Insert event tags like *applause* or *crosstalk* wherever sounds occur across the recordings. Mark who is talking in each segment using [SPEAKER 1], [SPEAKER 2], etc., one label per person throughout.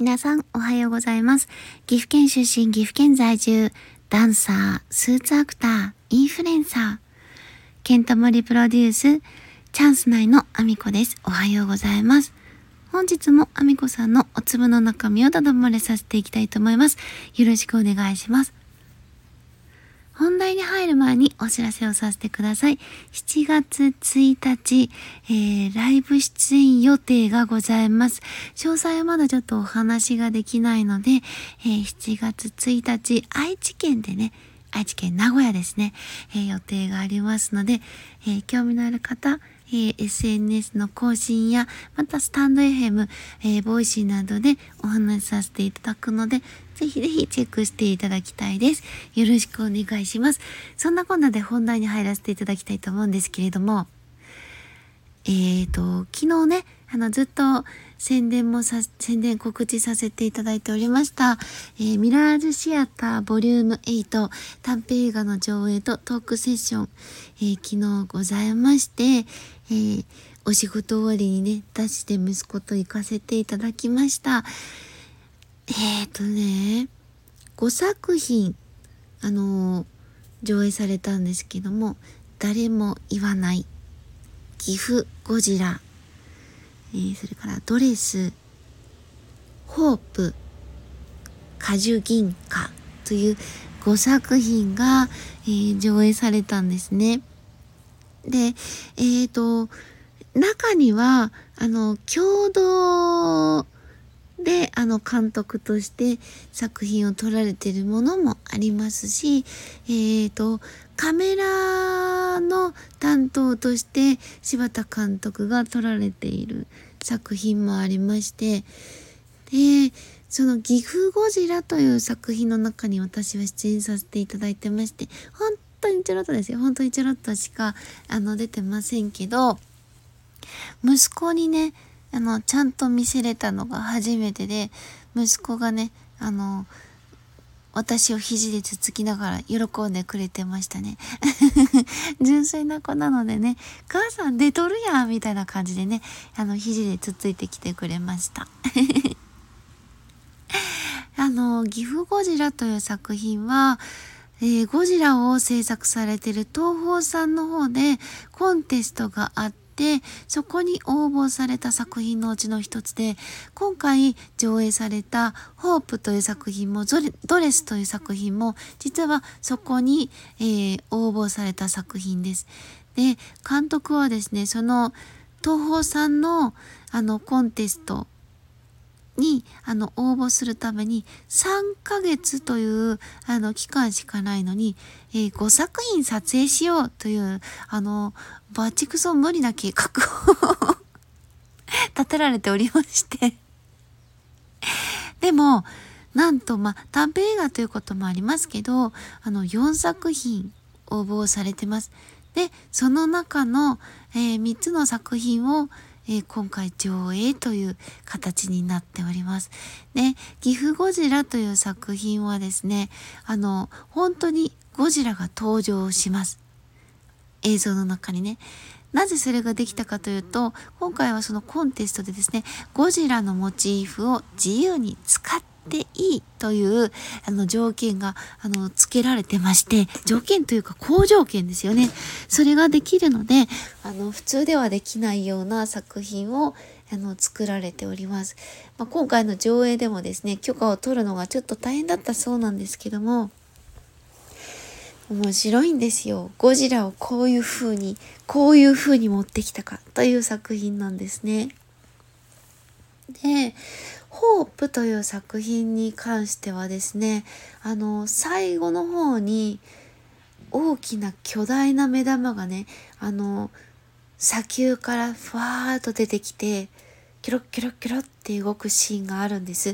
[SPEAKER 1] 皆さんおはようございます。岐阜県出身、岐阜県在住、ダンサー、スーツアクター、インフルエンサー、ケントモリプロデュース、チャンス内のアミコです。おはようございます。本日もアミコさんのお粒の中身をただ漏れさせていきたいと思います。よろしくお願いします。本題に入る前にお知らせをさせてください。7月1日、えー、ライブ出演予定がございます。詳細はまだちょっとお話ができないので、えー、7月1日、愛知県でね、愛知県名古屋ですね、えー、予定がありますので、え興味のある方、えー、SNS の更新や、またスタンド FM、えー、 Voicy などでお話しさせていただくので、ぜひぜひチェックしていただきたいです。よろしくお願いします。そんなこんなで本題に入らせていただきたいと思うんですけれども、えーと、昨日ね、あの、ずっと宣伝もさ、宣伝告知させていただいておりました、えー、ミラージュシアターボリューム8短編映画の上映とトークセッション、えー、昨日ございまして、えー、お仕事終わりにね、出して息子と行かせていただきました。えっ、とね、5作品、あの上映されたんですけども、誰も言わない岐阜ゴジラ、えー、それからドレス、ホープ、果樹銀貨という5作品が、えー、上映されたんですね。で、えっ、ー、と、中には、あの、共同で、あの、監督として作品を撮られてるものもありますし、えーと、カメラの担当として柴田監督が撮られている作品もありまして、で、その岐阜ゴジラという作品の中に私は出演させていただいてまして、本当にちょろっとですよ。本当にちょろっとしか、あの、出てませんけど、息子にね、あの、ちゃんと見せれたのが初めてで、息子がね、あの、私を肘でつつきながら喜んでくれてましたね。*laughs* 純粋な子なのでね、母さん出とるやんみたいな感じでね、あの、肘でつついてきてくれました。*laughs* あの、岐阜ゴジラという作品は、えー、ゴジラを制作されている東宝さんの方でコンテストがあって、そこに応募された作品のうちの一つで、今回上映されたホープという作品も、ドレスという作品も、実はそこに、えー、応募された作品です。で、監督はですね、その東宝さんのあのコンテストにあの応募するために3ヶ月というあの期間しかないのに、えー、5作品撮影しようというあのバチクソ無理な計画を *laughs* 立てられておりましてでもなんとまあ短編映画ということもありますけどあの4作品応募されてます。でその中の、えー、3つの作品をえー、今回上映という形になっております。ね、岐阜ゴジラという作品はですね、あの、本当にゴジラが登場します。映像の中にね。なぜそれができたかというと、今回はそのコンテストでですね、ゴジラのモチーフを自由に使ってていいというあの条件があの付けられてまして条件というか好条件ですよねそれができるのであの普通ではできないような作品をあの作られております、まあ、今回の上映でもですね許可を取るのがちょっと大変だったそうなんですけども面白いんですよ。ゴジラをこういう風に、こういう風に持ってきたかという作品なんですね。で、ホープという作品に関してはですね、あの、最後の方に大きな巨大な目玉がね、あの、砂丘からふわーっと出てきて、キョロキョロキョロって動くシーンがあるんです。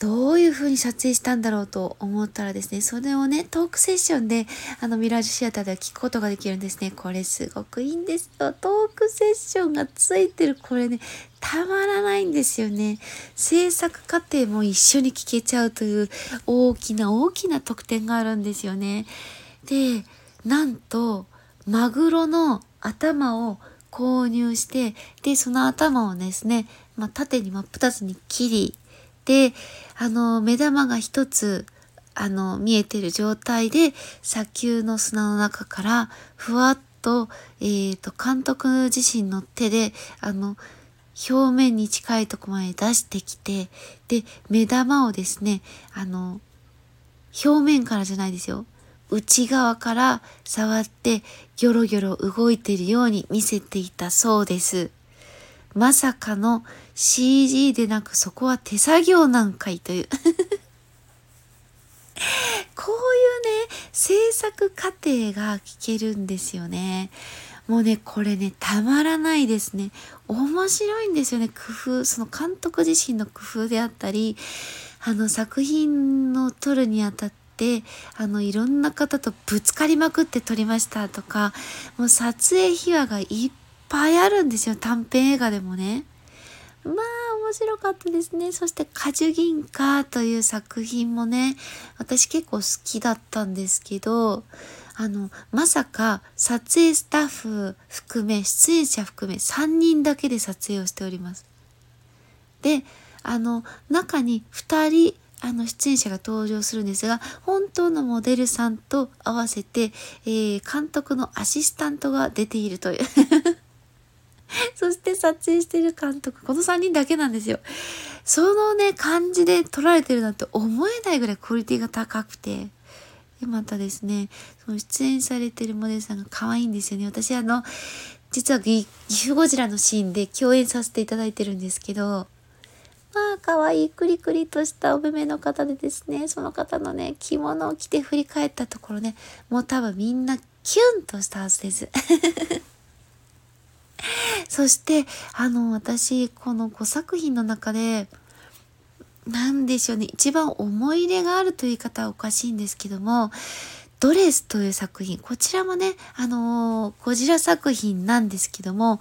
[SPEAKER 1] どういう風に撮影したんだろうと思ったらですね、それをね、トークセッションで、あの、ミラージュシアターでは聞くことができるんですね。これすごくいいんですよ。トークセッションがついてる、これね、たまらないんですよね。制作過程も一緒に聞けちゃうという大きな大きな特典があるんですよね。で、なんと、マグロの頭を購入して、で、その頭をですね、まあ、縦に真っ二つに切り、で、あの、目玉が一つ、あの、見えてる状態で、砂丘の砂の中から、ふわっと、え、ー、と、監督自身の手で、あの、表面に近いとこまで出してきて、で、目玉をですね、あの、表面からじゃないですよ。内側から触ってギョロギョロ動いてるように見せていたそうです。まさかの CG でなくそこは手作業なんかいという *laughs* こういうね、制作過程が聞けるんですよね。もうね、これね、たまらないですね。面白いんですよね、工夫。その監督自身の工夫であったり、あの作品を撮るにあたって、あのいろんな方とぶつかりまくって撮りましたとか、もう撮影秘話がいっぱいあるんですよ、短編映画でもね。まあ面白かったですね。そして果樹銀貨という作品もね、私結構好きだったんですけど、あの、まさか撮影スタッフ含め、出演者含め3人だけで撮影をしております。で、あの、中に2人、あの出演者が登場するんですが本当のモデルさんと合わせて、えー、監督のアシスタントが出ているという *laughs* そして撮影してる監督、この3人だけなんですよ。そのね、感じで撮られてるなんて思えないぐらいクオリティが高くて。で、またですね、その出演されてるモデルさんが可愛いんですよね。私あの、実は岐阜ゴジラのシーンで共演させていただいてるんですけど、まあ、可愛いクリクリとしたお目目の方でですね、その方のね、着物を着て振り返ったところね、もう多分みんなキュンとしたはずです。*laughs* そして、あの、私、この5作品の中で、何でしょうね、一番思い入れがあるという言い方はおかしいんですけども、ドレスという作品、こちらもね、あの、ゴジラ作品なんですけども、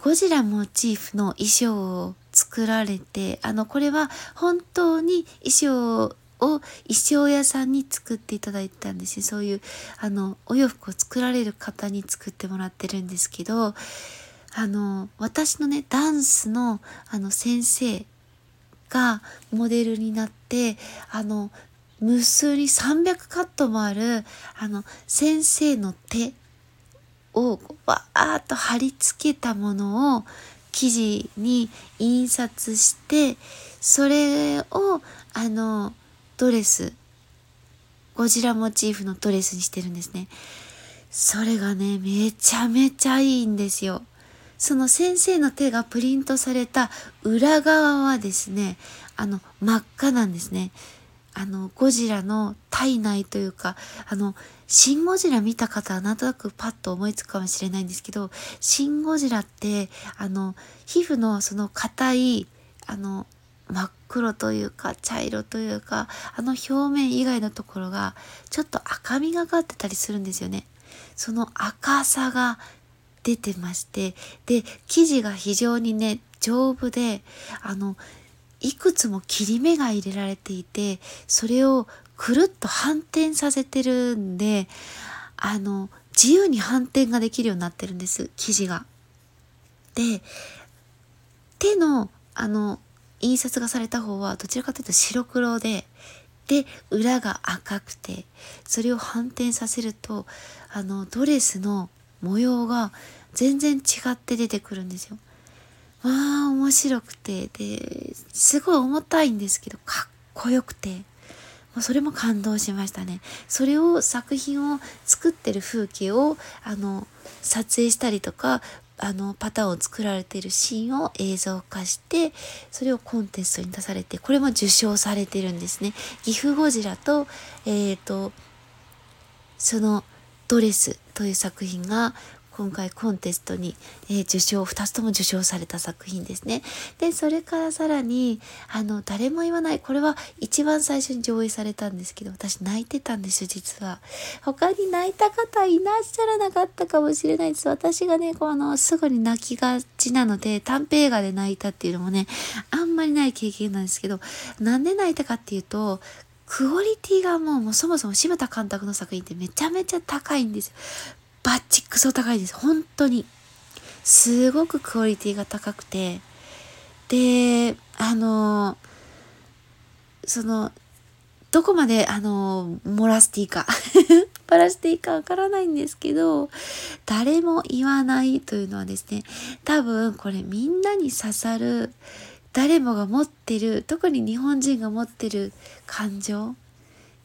[SPEAKER 1] ゴジラモチーフの衣装を作られて、あの、これは本当に衣装を衣装屋さんに作っていただいたんですよ。そういう、あの、お洋服を作られる方に作ってもらってるんですけど、あの私のねダンスのあの先生がモデルになってあの無数に300カットもあるあの先生の手をわーっと貼り付けたものを生地に印刷してそれをあのドレスゴジラモチーフのドレスにしてるんですね。それがねめちゃめちゃいいんですよ。その先生の手がプリントされた裏側はですね、あの、真っ赤なんですね。あの、ゴジラの体内というか、あの、シン・ゴジラ見た方はなんとなくパッと思いつくかもしれないんですけど、シン・ゴジラって、あの、皮膚のその硬い、あの、真っ黒というか茶色というかあの表面以外のところがちょっと赤みがかってたりするんですよね。その赤さが出てましてで生地が非常にね丈夫であのいくつも切り目が入れられていてそれをくるっと反転させてるんであの自由に反転ができるようになってるんです生地が。で手のあの印刷がされた方はどちらかというと白黒でで裏が赤くてそれを反転させるとあのドレスの模様が全然違って出てくるんですよ。まあ面白くてですごい重たいんですけどかっこよくてもうそれも感動しましたね。それを作品を作ってる風景をあの撮影したりとかあのパターンを作られているシーンを映像化してそれをコンテストに出されてこれも受賞されてるんですね。岐阜ゴジラと,、えーとそのドレスという作品が今回コンテストに、えー、受賞2つとも受賞された作品ですね。でそれからさらにあの誰も言わないこれは一番最初に上映されたんですけど私泣いてたんです実は。他に泣いた方いらっしゃらなかったかもしれないです。私がねこうあのすぐに泣きがちなので短編映画で泣いたっていうのもねあんまりない経験なんですけどなんで泣いたかっていうとクオリティがもうもうそもそも柴田監督の作品ってめちゃめちゃ高いんですよ。バッチクソ高いです。本当に。すごくクオリティが高くて。で、あの、その、どこまで、あの、漏らしていいか *laughs* ばらしていいかわからないんですけど、誰も言わないというのはですね、多分これみんなに刺さる、誰もが持ってる、特に日本人が持ってる感情、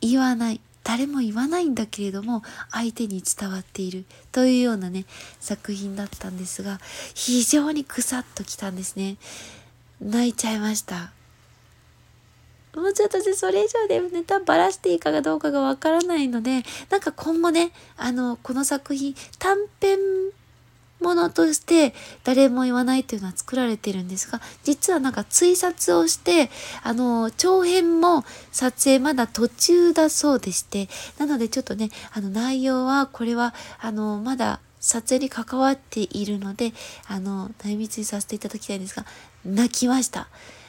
[SPEAKER 1] 言わない。誰も言わないんだけれども相手に伝わっている。というようなね作品だったんですが非常にくさっときたんですね。泣いちゃいました。もうちょっとそれ以上でネタばらしていいかどうかがわからないのでなんか今後ねあのこの作品短編ものとして誰も言わないというのは作られてるんですが実はなんか追撮をしてあの長編も撮影まだ途中だそうでしてなのでちょっとねあの内容はこれはあのまだ撮影に関わっているのであの内密にさせていただきたいんですが泣きました。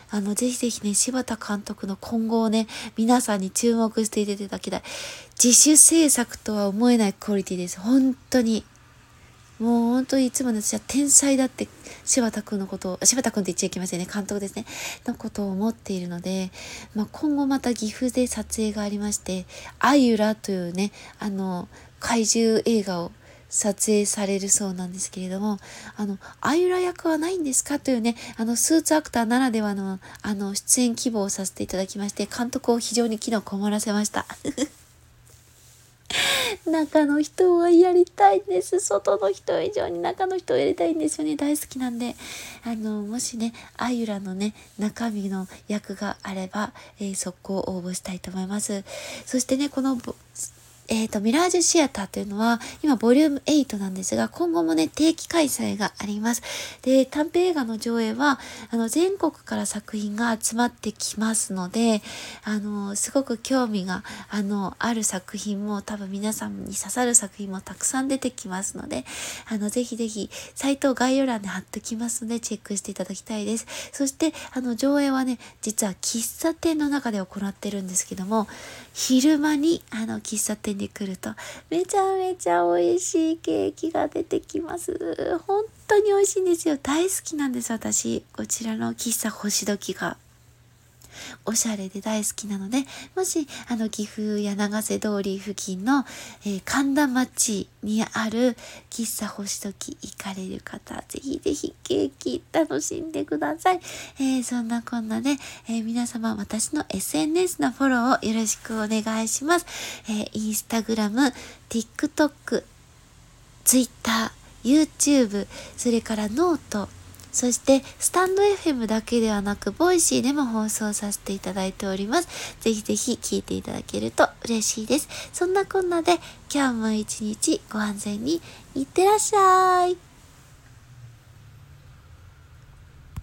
[SPEAKER 1] あの、ぜひぜひね、柴田監督の今後をね、皆さんに注目していただきたい。自主制作とは思えないクオリティです。本当に。もう本当にいつも、私は天才だって柴田くんのことを、柴田くんって言っちゃいけませんね、監督ですね、のことを思っているので、まあ、今後また岐阜で撮影がありまして、アユラというね、あの、怪獣映画を撮影されるそうなんですけれども、あの、アユラ役はないんですかというね、あの、スーツアクターならではの、あの、出演希望をさせていただきまして、監督を非常に昨日困らせました。*laughs* 中の人はやりたいんです。外の人以上に中の人をやりたいんですよね。大好きなんで。あの、もしね、あゆらのね、中身の役があれば、えー、速攻応募したいと思います。そしてね、このえっ、ー、と、ミラージュシアターというのは、今、ボリューム8なんですが、今後もね、定期開催があります。で、短編映画の上映は、あの、全国から作品が集まってきますので、あの、すごく興味が、あの、ある作品も、多分皆さんに刺さる作品もたくさん出てきますので、あの、ぜひぜひ、サイト概要欄で貼っときますので、チェックしていただきたいです。そして、あの、上映はね、実は喫茶店の中で行ってるんですけども、昼間に、あの、喫茶店に来るとめちゃめちゃ美味しいケーキが出てきます。本当に美味しいんですよ。大好きなんです私。こちらの喫茶星時が。おしゃれで大好きなので、もし、あの、岐阜や長瀬通り付近の、えー、神田町にある喫茶星時行かれる方、ぜひぜひケーキ楽しんでください。えー、そんなこんなで、えー、皆様私の SNS のフォローをよろしくお願いします。えー、インスタグラム、TikTok、Twitter、YouTube、それから note、そして、 stand.fm だけではなく、 Voicy でも放送させていただいております。ぜひぜひ聴いていただけると嬉しいです。そんなこんなで、今日も一日ご安全にいってらっしゃい。